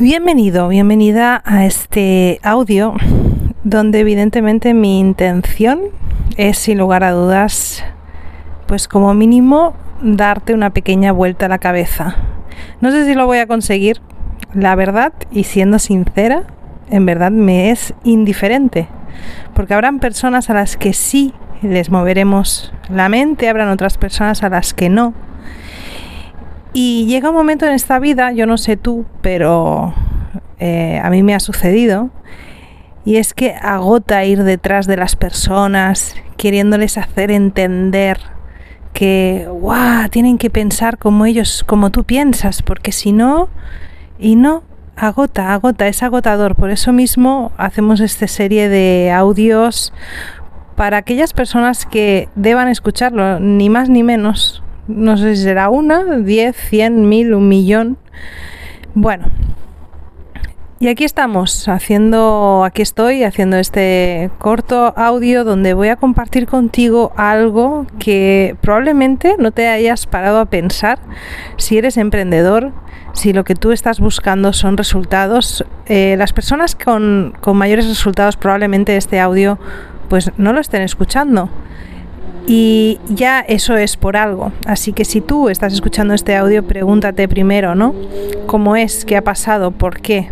Bienvenido, bienvenida a este audio donde evidentemente mi intención es sin lugar a dudas pues como mínimo darte una pequeña vuelta a la cabeza. No sé si lo voy a conseguir, la verdad, y siendo sincera, en verdad me es indiferente, porque habrán personas a las que sí les moveremos la mente, habrán otras personas a las que no. Y llega un momento en esta vida, yo no sé tú, pero eh, a mí me ha sucedido, y es que agota ir detrás de las personas, queriéndoles hacer entender que, wow, tienen que pensar como ellos, como tú piensas, porque si no, y no, agota, agota, es agotador. Por eso mismo hacemos esta serie de audios para aquellas personas que deban escucharlo, ni más ni menos. No sé si será una, diez, cien, mil, un millón. Bueno, y aquí estamos haciendo, aquí estoy haciendo este corto audio donde voy a compartir contigo algo que probablemente no te hayas parado a pensar si eres emprendedor, si lo que tú estás buscando son resultados. Eh, las personas con, con mayores resultados probablemente este audio pues no lo estén escuchando. Y ya eso es por algo. Así que si tú estás escuchando este audio, pregúntate primero, ¿no? ¿Cómo es? ¿Qué ha pasado? ¿Por qué?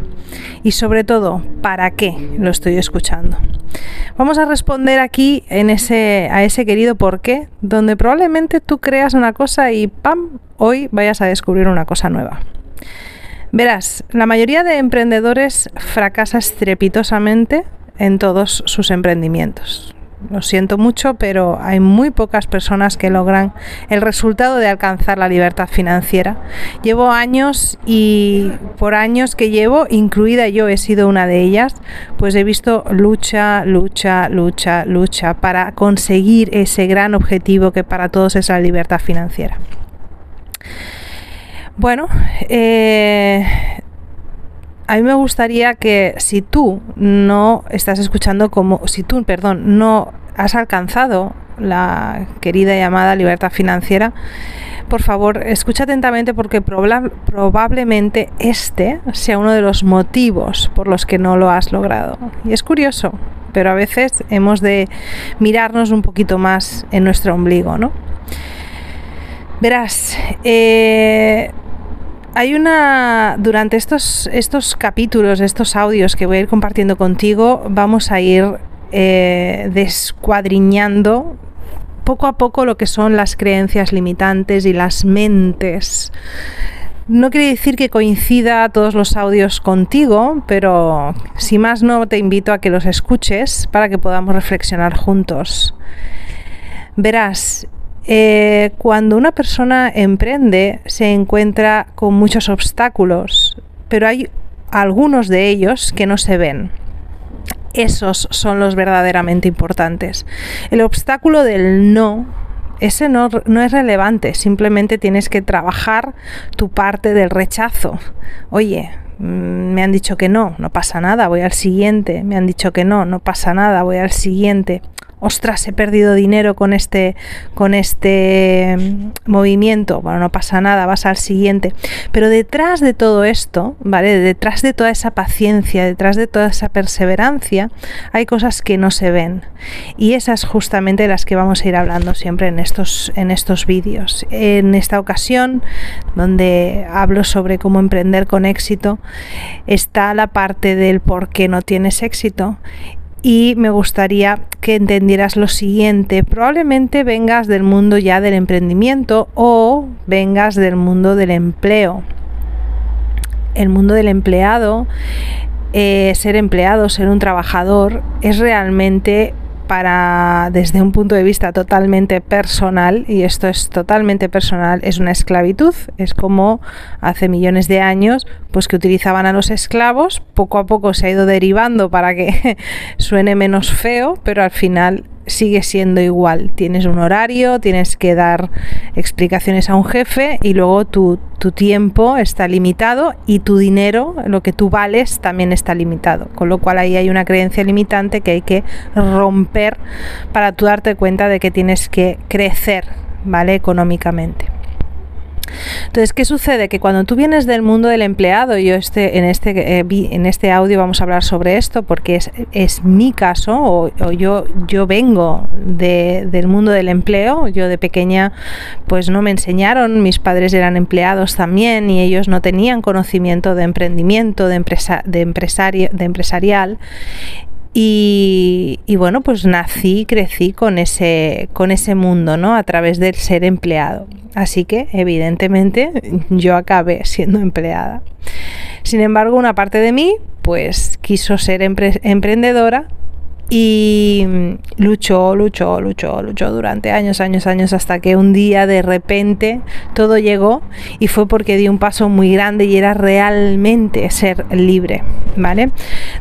y sobre todo, ¿para qué lo estoy escuchando? Vamos a responder aquí a ese querido por qué, donde probablemente tú creas una cosa y ¡pam! hoy vayas a descubrir una cosa nueva. Verás, la mayoría de emprendedores fracasa estrepitosamente en todos sus emprendimientos lo siento mucho, pero hay muy pocas personas que logran el resultado de alcanzar la libertad financiera. Llevo años y por años que llevo, incluida yo he sido una de ellas, pues he visto lucha, lucha, lucha, lucha para conseguir ese gran objetivo que para todos es la libertad financiera. Bueno, eh, a mí me gustaría que si tú no estás escuchando como, si tú, perdón, no has alcanzado la querida llamada libertad financiera, por favor, escucha atentamente porque probablemente este sea uno de los motivos por los que no lo has logrado. Y es curioso, pero a veces hemos de mirarnos un poquito más en nuestro ombligo, ¿no? Verás, eh, hay una. Durante estos, estos capítulos, estos audios que voy a ir compartiendo contigo, vamos a ir eh, descuadriñando poco a poco lo que son las creencias limitantes y las mentes. No quiere decir que coincida todos los audios contigo, pero si más no te invito a que los escuches para que podamos reflexionar juntos. Verás, eh, cuando una persona emprende se encuentra con muchos obstáculos, pero hay algunos de ellos que no se ven. Esos son los verdaderamente importantes. El obstáculo del no, ese no, no es relevante, simplemente tienes que trabajar tu parte del rechazo. Oye, mm, me han dicho que no, no pasa nada, voy al siguiente. Me han dicho que no, no pasa nada, voy al siguiente ostras, he perdido dinero con este, con este mm, movimiento. Bueno, no pasa nada, vas al siguiente. Pero detrás de todo esto, ¿vale? Detrás de toda esa paciencia, detrás de toda esa perseverancia, hay cosas que no se ven. Y esas justamente las que vamos a ir hablando siempre en estos, en estos vídeos. En esta ocasión, donde hablo sobre cómo emprender con éxito, está la parte del por qué no tienes éxito y me gustaría que entendieras lo siguiente. Probablemente vengas del mundo ya del emprendimiento o vengas del mundo del empleo. El mundo del empleado, eh, ser empleado, ser un trabajador, es realmente para desde un punto de vista totalmente personal y esto es totalmente personal es una esclavitud es como hace millones de años pues que utilizaban a los esclavos poco a poco se ha ido derivando para que suene menos feo pero al final sigue siendo igual. Tienes un horario, tienes que dar explicaciones a un jefe y luego tu, tiempo está limitado y tu dinero, lo que tú vales, también está limitado. Con lo cual ahí hay una creencia limitante que hay que romper para tú darte cuenta de que tienes que crecer, ¿vale? Económicamente. Entonces, ¿qué sucede? Que cuando tú vienes del mundo del empleado, yo este, en, este, eh, en este audio vamos a hablar sobre esto porque es, es mi caso, o, yo, yo vengo de, del mundo del empleo, yo de pequeña pues no me enseñaron, mis padres eran empleados también y ellos no tenían conocimiento de emprendimiento, de, empresa, de, empresario, de empresarial y, bueno, pues nací, crecí con ese, con ese mundo, ¿no? A través del ser empleado. Así que, evidentemente, yo acabé siendo empleada. Sin embargo, una parte de mí, pues quiso ser emprendedora y luchó, luchó, luchó, luchó durante años, años, años hasta que un día de repente todo llegó y fue porque dio un paso muy grande y era realmente ser libre, ¿vale?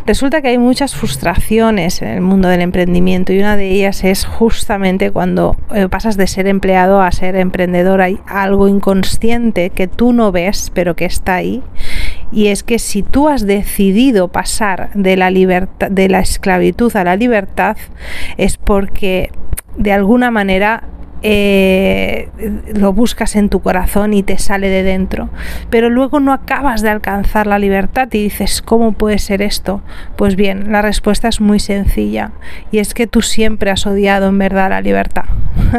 Resulta que hay muchas frustraciones en el mundo del emprendimiento y una de ellas es justamente cuando eh, pasas de ser empleado a ser emprendedor, hay algo inconsciente que tú no ves pero que está ahí y es que si tú has decidido pasar de la libertad de la esclavitud a la libertad es porque de alguna manera eh, lo buscas en tu corazón y te sale de dentro, pero luego no acabas de alcanzar la libertad y dices, ¿cómo puede ser esto? Pues bien, la respuesta es muy sencilla y es que tú siempre has odiado en verdad la libertad.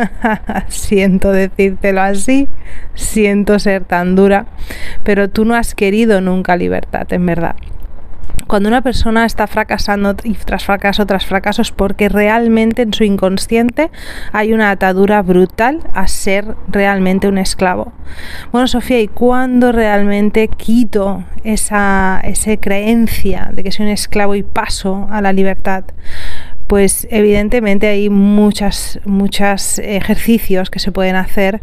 siento decírtelo así, siento ser tan dura, pero tú no has querido nunca libertad, en verdad cuando una persona está fracasando tras fracaso tras fracaso es porque realmente en su inconsciente hay una atadura brutal a ser realmente un esclavo. Bueno, Sofía, ¿y cuándo realmente quito esa, esa creencia de que soy un esclavo y paso a la libertad? pues evidentemente hay muchas, muchos ejercicios que se pueden hacer.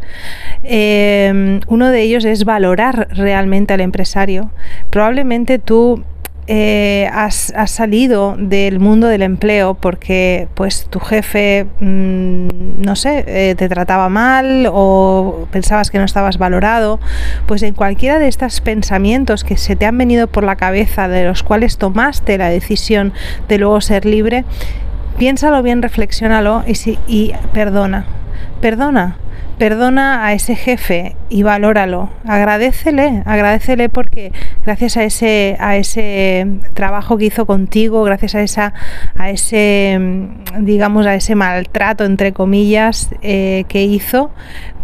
Eh, uno de ellos es valorar realmente al empresario. Probablemente tú eh, has, salido del mundo del empleo porque pues tu jefe mm, no sé eh, te trataba mal o pensabas que no estabas valorado pues en cualquiera de estos pensamientos que se te han venido por la cabeza de los cuales tomaste la decisión de luego ser libre piénsalo bien reflexiónalo y, si, y perdona perdona perdona a ese jefe y valóralo, agradecele, agradecele porque gracias a ese, a ese trabajo que hizo contigo, gracias a esa, a ese, digamos, a ese maltrato entre comillas eh, que hizo,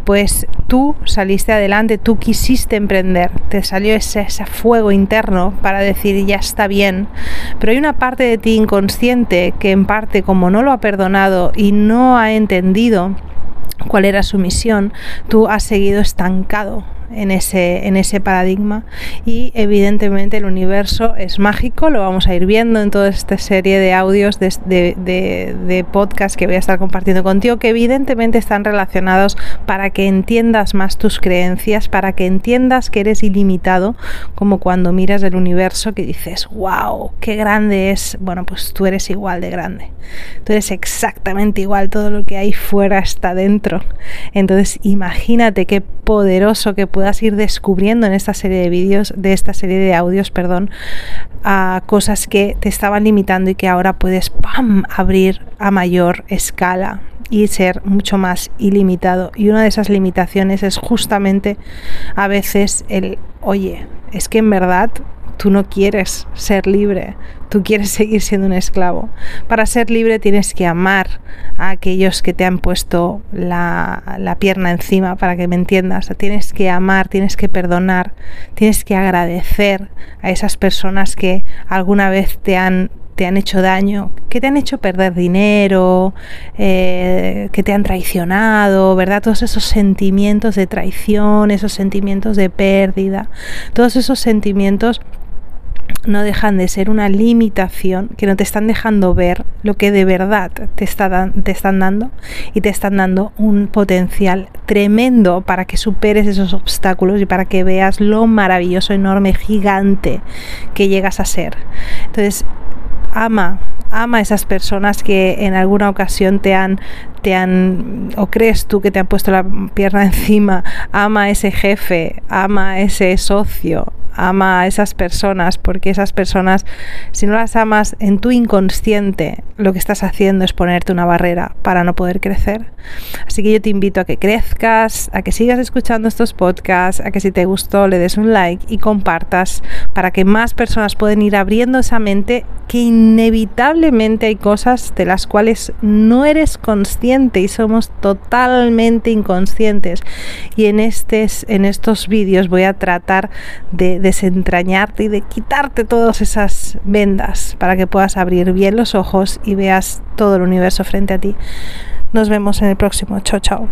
pues tú saliste adelante, tú quisiste emprender, te salió ese, ese, fuego interno para decir ya está bien, pero hay una parte de ti inconsciente que en parte como no lo ha perdonado y no ha entendido, cuál era su misión, tú has seguido estancado en ese, en ese paradigma. Y evidentemente el universo es mágico, lo vamos a ir viendo en toda esta serie de audios de, de, de, podcast que voy a estar compartiendo contigo que evidentemente están relacionados para que entiendas más tus creencias, para que entiendas que eres ilimitado, como cuando miras el universo que dices, wow, qué grande es, bueno, pues tú eres igual de grande, tú eres exactamente igual, todo lo que hay fuera está dentro, entonces imagínate qué poderoso que puede puedas ir descubriendo en esta serie de vídeos, de esta serie de audios, perdón, a cosas que te estaban limitando y que ahora puedes abrir a mayor escala y ser mucho más ilimitado. Y una de esas limitaciones es justamente a veces el, oye, es que en verdad tú no quieres ser libre, tú quieres seguir siendo un esclavo. Para ser libre tienes que amar a aquellos que te han puesto la, la, pierna encima, para que me entiendas. Tienes que amar, tienes que perdonar, tienes que agradecer a esas personas que alguna vez te han te han hecho daño, que te han hecho perder dinero, eh, que te han traicionado, ¿verdad? Todos esos sentimientos de traición, esos sentimientos de pérdida, todos esos sentimientos no dejan de ser una limitación que no te están dejando ver lo que de verdad te, te están dando y te están dando un potencial tremendo para que superes esos obstáculos y para que veas lo maravilloso, enorme, gigante que llegas a ser. Entonces, ama, ama a esas personas que en alguna ocasión te han, te han, o crees tú que te han puesto la pierna encima, ama a ese jefe, ama a ese socio, ama a esas personas, porque esas personas, si no las amas en tu inconsciente, lo que estás haciendo es ponerte una barrera para no poder crecer. Así que yo te invito a que crezcas, a que sigas escuchando estos podcasts, a que si te gustó le des un like y compartas para que más personas puedan ir abriendo esa mente que inevitablemente hay cosas de las cuales no eres y somos totalmente inconscientes. Y en, estes, en estos vídeos voy a tratar de desentrañarte y de quitarte todas esas vendas para que puedas abrir bien los ojos y veas todo el universo frente a ti. Nos vemos en el próximo. Chao, chao.